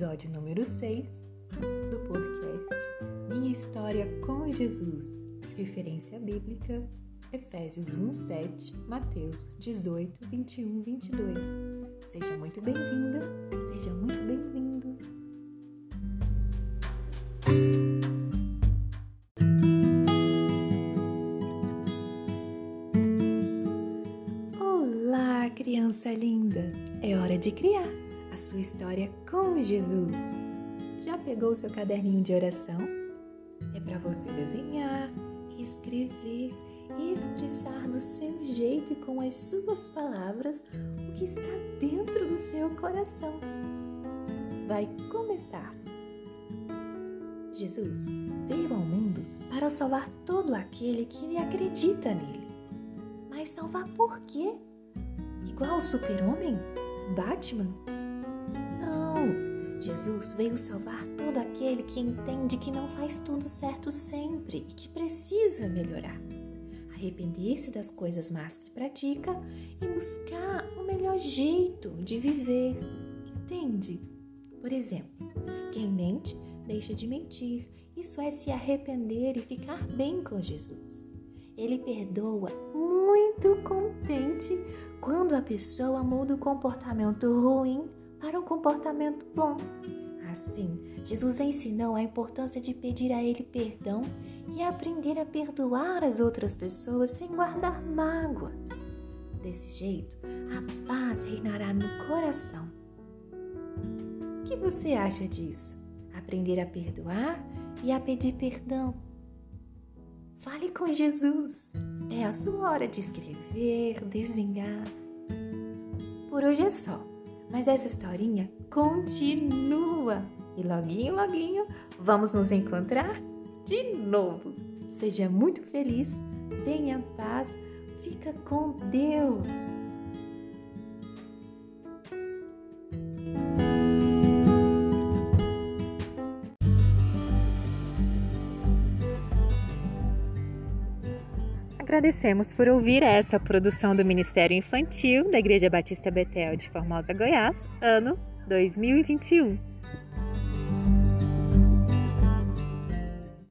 número 6 do podcast Minha História com Jesus. Referência bíblica Efésios 1, 7, Mateus 18, 21, 22. Seja muito bem-vinda, seja muito bem-vindo. Olá, criança linda! É hora de criar a sua história com Jesus. Já pegou seu caderninho de oração? É para você desenhar, escrever e expressar do seu jeito e com as suas palavras o que está dentro do seu coração. Vai começar! Jesus veio ao mundo para salvar todo aquele que acredita nele. Mas salvar por quê? Igual o super-homem? Batman? Jesus veio salvar todo aquele que entende que não faz tudo certo sempre e que precisa melhorar arrepender-se das coisas más que pratica e buscar o melhor jeito de viver. Entende? Por exemplo, quem mente deixa de mentir. Isso é se arrepender e ficar bem com Jesus. Ele perdoa muito contente quando a pessoa muda o comportamento ruim para um comportamento bom. Assim, Jesus ensinou a importância de pedir a Ele perdão e aprender a perdoar as outras pessoas sem guardar mágoa. Desse jeito, a paz reinará no coração. O que você acha disso? Aprender a perdoar e a pedir perdão. Fale com Jesus. É a sua hora de escrever, desenhar. Por hoje é só. Mas essa historinha continua. E loguinho, loguinho, vamos nos encontrar de novo. Seja muito feliz, tenha paz, fica com Deus. Agradecemos por ouvir essa produção do Ministério Infantil da Igreja Batista Betel de Formosa, Goiás, ano 2021.